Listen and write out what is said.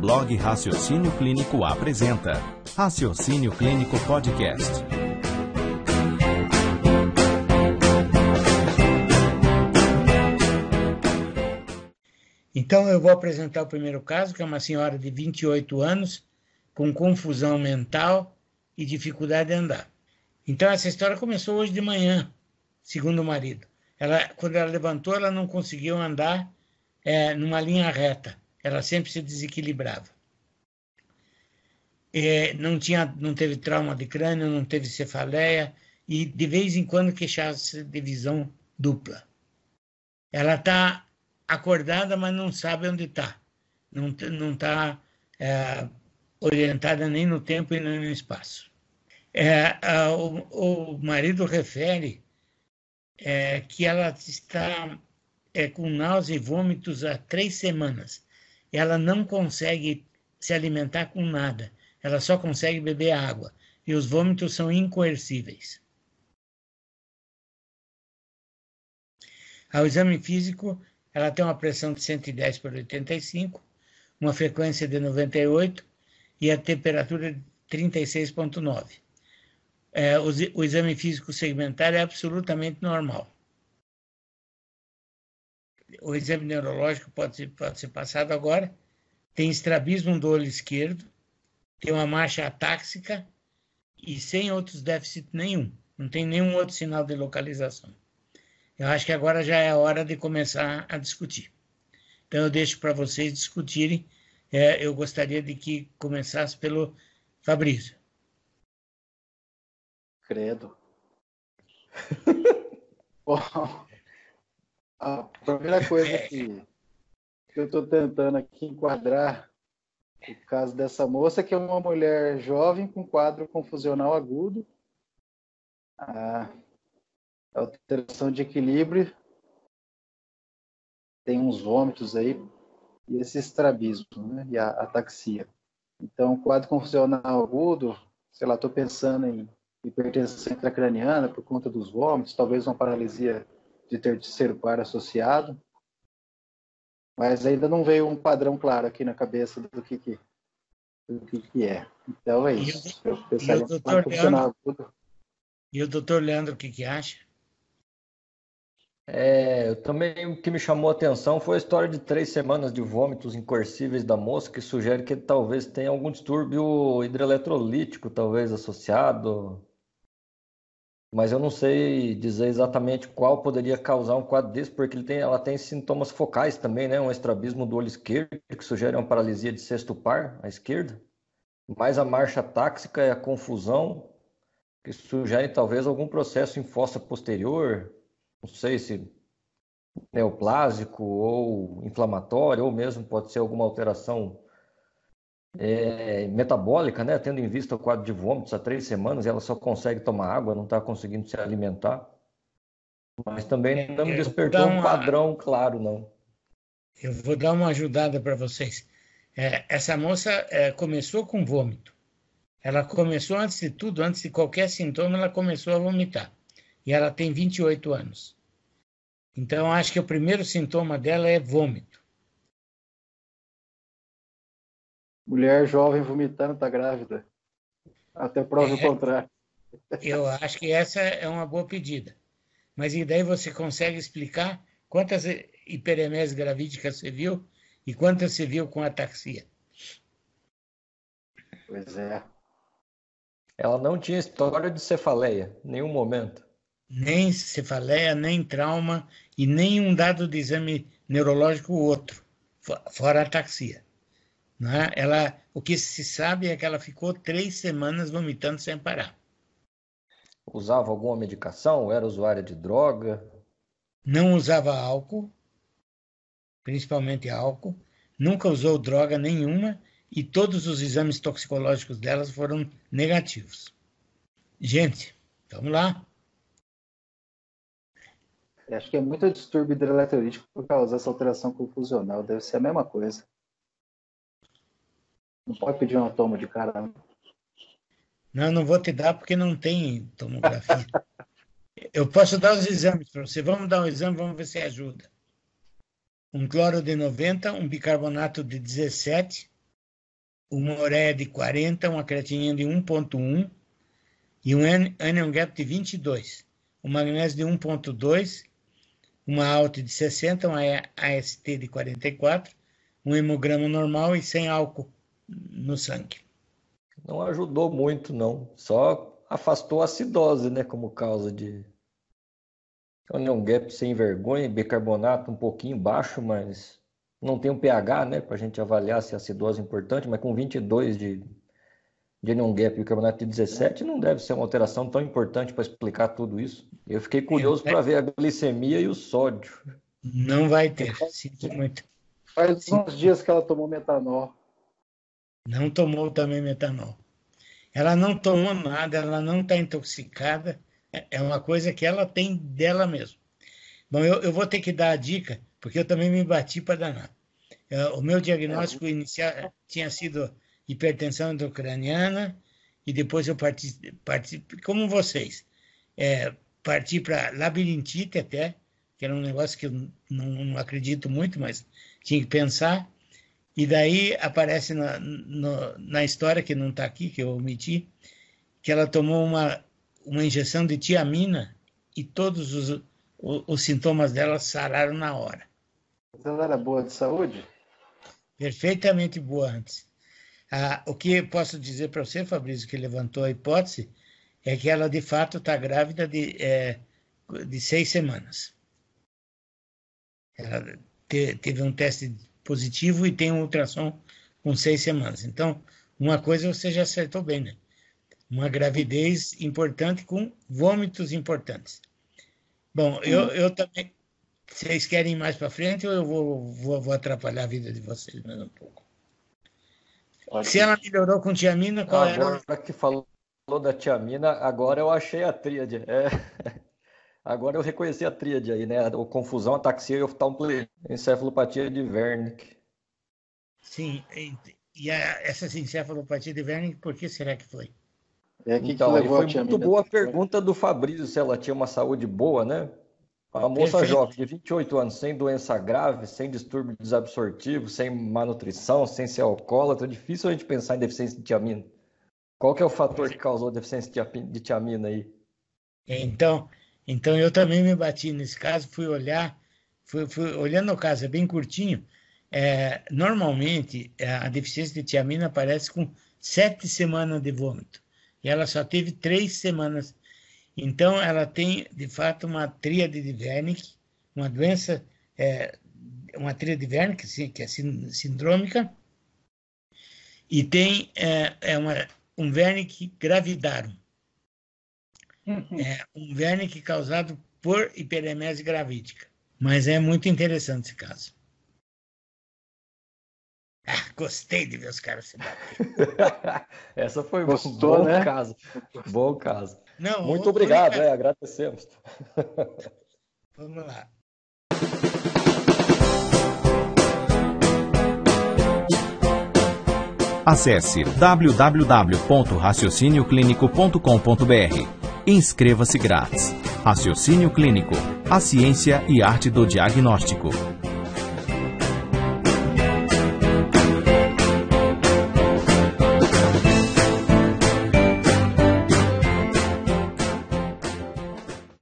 blog Raciocínio Clínico apresenta Raciocínio Clínico Podcast. Então eu vou apresentar o primeiro caso, que é uma senhora de 28 anos com confusão mental e dificuldade de andar. Então essa história começou hoje de manhã, segundo o marido. Ela, quando ela levantou, ela não conseguiu andar é, numa linha reta. Ela sempre se desequilibrava. É, não tinha, não teve trauma de crânio, não teve cefaleia e de vez em quando queixava-se de visão dupla. Ela está acordada, mas não sabe onde está. Não está é, orientada nem no tempo e nem no espaço. É, a, o, o, marido refere é, que ela está é, com náusea e vômitos há três semanas. Ela não consegue se alimentar com nada. Ela só consegue beber água. E os vômitos são incoercíveis. Ao exame físico, ela tem uma pressão de 110 por 85, uma frequência de 98 e a temperatura de 36,9. É, o, o exame físico segmentar é absolutamente normal. O exame neurológico pode ser, pode ser passado agora. Tem estrabismo do olho esquerdo, tem uma marcha atáxica e sem outros déficits nenhum. Não tem nenhum outro sinal de localização. Eu acho que agora já é a hora de começar a discutir. Então, eu deixo para vocês discutirem. É, eu gostaria de que começasse pelo Fabrício. Credo. Bom, a primeira coisa que, que eu estou tentando aqui enquadrar o caso dessa moça, que é uma mulher jovem com quadro confusional agudo. Ah, alteração de equilíbrio, tem uns vômitos aí, e esse estrabismo, né, e a ataxia. Então, quadro confusional agudo, sei lá, estou pensando em hipertensão intracraniana por conta dos vômitos, talvez uma paralisia de terceiro par associado, mas ainda não veio um padrão claro aqui na cabeça do que, que, do que, que é. Então é isso. E o, e o doutor Leandro, e o doutor Leandro, o que, que acha? É, também o que me chamou a atenção foi a história de três semanas de vômitos incoercíveis da moça, que sugere que talvez tenha algum distúrbio hidroeletrolítico, talvez associado. Mas eu não sei dizer exatamente qual poderia causar um quadro desse, porque tem, ela tem sintomas focais também, né? Um estrabismo do olho esquerdo, que sugere uma paralisia de sexto par à esquerda. Mais a marcha táxica e a confusão, que sugerem talvez algum processo em fossa posterior, não sei se neoplásico ou inflamatório, ou mesmo pode ser alguma alteração é, metabólica, né? Tendo em vista o quadro de vômitos há três semanas, ela só consegue tomar água, não está conseguindo se alimentar. Mas também não me despertou uma... um padrão claro, não. Eu vou dar uma ajudada para vocês. É, essa moça é, começou com vômito. Ela começou, antes de tudo, antes de qualquer sintoma, ela começou a vomitar e ela tem 28 anos. Então, acho que o primeiro sintoma dela é vômito. Mulher jovem vomitando está grávida. Até prova é, o contrário. Eu acho que essa é uma boa pedida. Mas e daí você consegue explicar quantas hiperemeses gravídicas você viu e quantas você viu com ataxia? Pois é. Ela não tinha história de cefaleia, em nenhum momento nem cefaleia, nem trauma e nem um dado de exame neurológico outro, fora a ataxia. Né? Ela, o que se sabe é que ela ficou três semanas vomitando sem parar. Usava alguma medicação? Era usuária de droga? Não usava álcool, principalmente álcool. Nunca usou droga nenhuma e todos os exames toxicológicos delas foram negativos. Gente, vamos lá. Acho que é muito distúrbio hidroeletrolítico por causa dessa alteração confusional. Deve ser a mesma coisa. Não pode pedir uma toma de cara. Não, não, vou te dar porque não tem tomografia. Eu posso dar os exames para você. Vamos dar um exame, vamos ver se ajuda. Um cloro de 90, um bicarbonato de 17, uma ureia de 40, uma creatinina de 1.1 e um anion gap de 22, um magnésio de 1.2, uma ALT de 60, uma AST de 44, um hemograma normal e sem álcool no sangue. Não ajudou muito, não. Só afastou a acidose, né, como causa de anion gap sem vergonha, bicarbonato um pouquinho baixo, mas não tem um pH, né, para a gente avaliar se a acidose é importante, mas com 22 de, de anion gap e bicarbonato de 17 não deve ser uma alteração tão importante para explicar tudo isso. Eu fiquei curioso para ver a glicemia e o sódio. Não vai ter, sinto muito. Faz uns dias que ela tomou metanol. Não tomou também metanol. Ela não tomou nada, ela não está intoxicada, é uma coisa que ela tem dela mesmo. Bom, eu, eu vou ter que dar a dica, porque eu também me bati para danar. É, o meu diagnóstico inicial tinha sido hipertensão endocraniana, e depois eu parti, parti como vocês, é, parti para labirintite até, que era um negócio que eu não, não acredito muito, mas tinha que pensar. E daí aparece na, no, na história, que não está aqui, que eu omiti, que ela tomou uma, uma injeção de tiamina e todos os, os, os sintomas dela sararam na hora. Ela era boa de saúde? Perfeitamente boa antes. Ah, o que posso dizer para você, Fabrício, que levantou a hipótese, é que ela de fato está grávida de, é, de seis semanas. Ela te, teve um teste positivo e tem um ultrassom com seis semanas. Então, uma coisa você já acertou bem, né? Uma gravidez importante com vômitos importantes. Bom, eu, eu também. Vocês querem ir mais para frente ou eu vou, vou, vou, atrapalhar a vida de vocês mais um pouco? Se ela melhorou com tiamina, qual agora era? que falou da tiamina, agora eu achei a tríade. É. Agora eu reconheci a tríade aí, né? O confusão, ataxia e encefalopatia de Wernicke. Sim, e a, essa encefalopatia de Wernicke, por que será que foi? É que então, que foi muito boa a pergunta do Fabrício, se ela tinha uma saúde boa, né? A moça Perfeito. jovem de 28 anos, sem doença grave, sem distúrbio desabsortivo, sem malnutrição, sem ser alcoólatra, é difícil a gente pensar em deficiência de tiamina. Qual que é o fator que causou deficiência de tiamina aí? Então, então eu também me bati nesse caso, fui olhar, fui, fui olhando o caso, é bem curtinho. É, normalmente é, a deficiência de tiamina aparece com sete semanas de vômito e ela só teve três semanas. Então ela tem de fato uma tríade de Wernicke, uma doença, é, uma tríade de Wernicke que é sindrômica e tem é, é uma, um Wernicke gravidarum. É um Wernicke causado por hiperemese gravídica. Mas é muito interessante esse caso. Ah, gostei de ver os caras se bater. Essa foi Gostou, bom né? caso. Bom caso. Não, muito obrigado, é, agradecemos. Vamos lá. Acesse www.raciocinioclinico.com.br Inscreva-se grátis. Raciocínio Clínico. A ciência e arte do diagnóstico.